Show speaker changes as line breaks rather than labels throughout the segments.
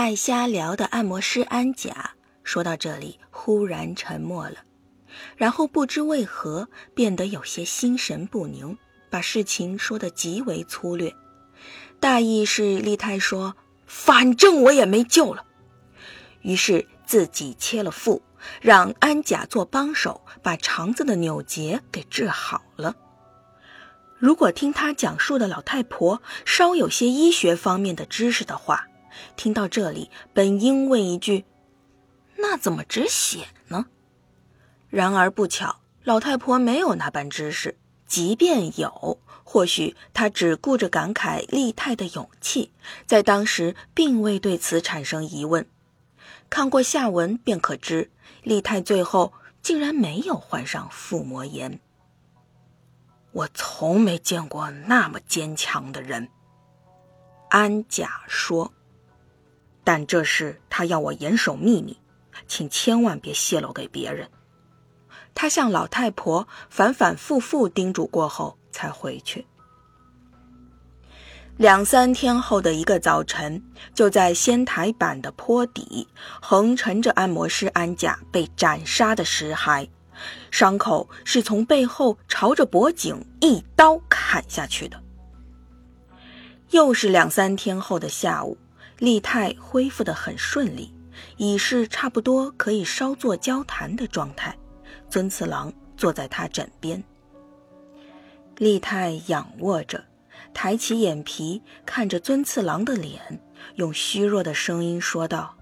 爱瞎聊的按摩师安甲说到这里，忽然沉默了，然后不知为何变得有些心神不宁，把事情说得极为粗略，大意是利泰说：“反正我也没救了。”于是自己切了腹，让安甲做帮手，把肠子的扭结给治好了。如果听他讲述的老太婆稍有些医学方面的知识的话，听到这里本应问一句：“那怎么止血呢？”然而不巧，老太婆没有那般知识，即便有，或许她只顾着感慨丽泰的勇气，在当时并未对此产生疑问。看过下文便可知，丽泰最后竟然没有患上腹膜炎。我从没见过那么坚强的人，安甲说。但这事他要我严守秘密，请千万别泄露给别人。他向老太婆反反复复叮嘱过后，才回去。两三天后的一个早晨，就在仙台板的坡底，横陈着按摩师安甲被斩杀的尸骸，伤口是从背后朝着脖颈一刀砍下去的。又是两三天后的下午，丽泰恢复得很顺利，已是差不多可以稍作交谈的状态。尊次郎坐在他枕边，丽泰仰卧着。抬起眼皮看着尊次郎的脸，用虚弱的声音说道：“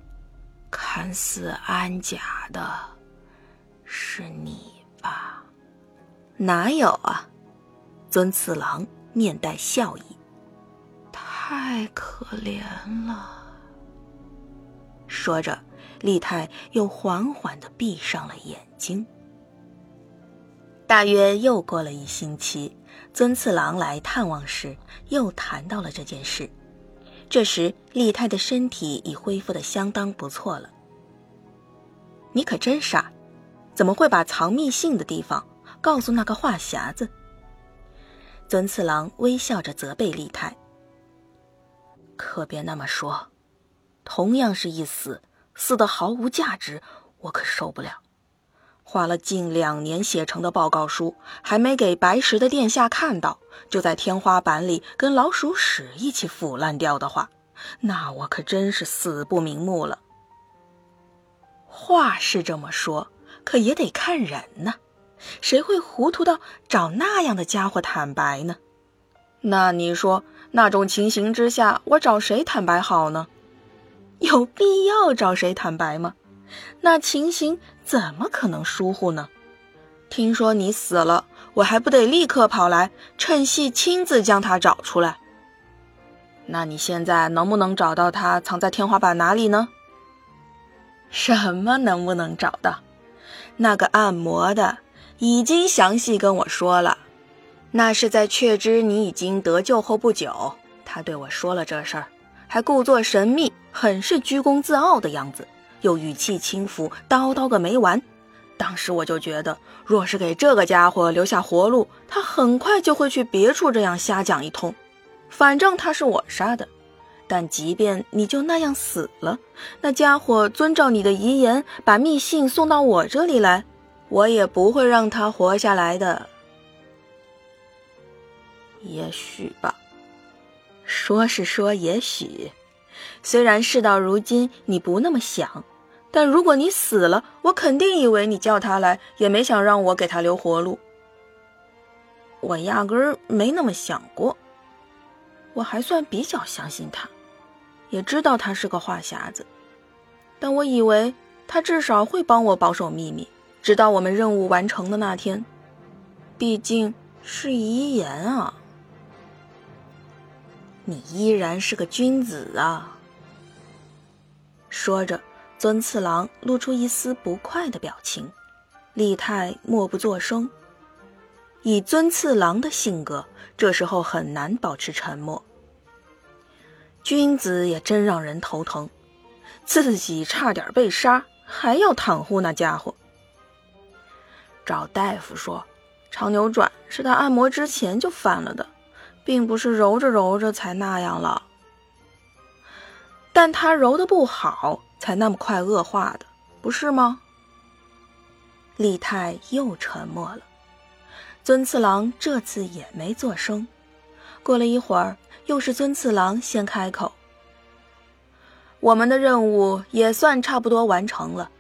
看似安甲的，是你吧？”“哪有啊？”尊次郎面带笑意，“太可怜了。”说着，丽太又缓缓的闭上了眼睛。大约又过了一星期。尊次郎来探望时，又谈到了这件事。这时，丽太的身体已恢复的相当不错了。你可真傻，怎么会把藏密信的地方告诉那个话匣子？尊次郎微笑着责备丽太：“可别那么说，同样是一死，死的毫无价值，我可受不了。”花了近两年写成的报告书，还没给白石的殿下看到，就在天花板里跟老鼠屎一起腐烂掉的话，那我可真是死不瞑目了。话是这么说，可也得看人呢，谁会糊涂到找那样的家伙坦白呢？那你说，那种情形之下，我找谁坦白好呢？有必要找谁坦白吗？那情形怎么可能疏忽呢？听说你死了，我还不得立刻跑来，趁隙亲自将他找出来？那你现在能不能找到他藏在天花板哪里呢？什么能不能找到？那个按摩的已经详细跟我说了，那是在确知你已经得救后不久，他对我说了这事儿，还故作神秘，很是居功自傲的样子。又语气轻浮，叨叨个没完。当时我就觉得，若是给这个家伙留下活路，他很快就会去别处这样瞎讲一通。反正他是我杀的，但即便你就那样死了，那家伙遵照你的遗言把密信送到我这里来，我也不会让他活下来的。也许吧，说是说也许。虽然事到如今你不那么想，但如果你死了，我肯定以为你叫他来，也没想让我给他留活路。我压根儿没那么想过。我还算比较相信他，也知道他是个话匣子，但我以为他至少会帮我保守秘密，直到我们任务完成的那天。毕竟是遗言啊。你依然是个君子啊！说着，尊次郎露出一丝不快的表情。李泰默不作声。以尊次郎的性格，这时候很难保持沉默。君子也真让人头疼，自己差点被杀，还要袒护那家伙。找大夫说，长扭转是他按摩之前就犯了的。并不是揉着揉着才那样了。但他揉的不好，才那么快恶化的，不是吗？李泰又沉默了，尊次郎这次也没作声。过了一会儿，又是尊次郎先开口：“我们的任务也算差不多完成了，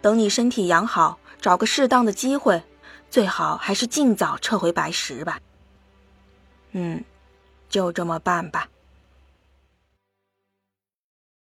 等你身体养好，找个适当的机会，最好还是尽早撤回白石吧。”嗯，就这么办吧。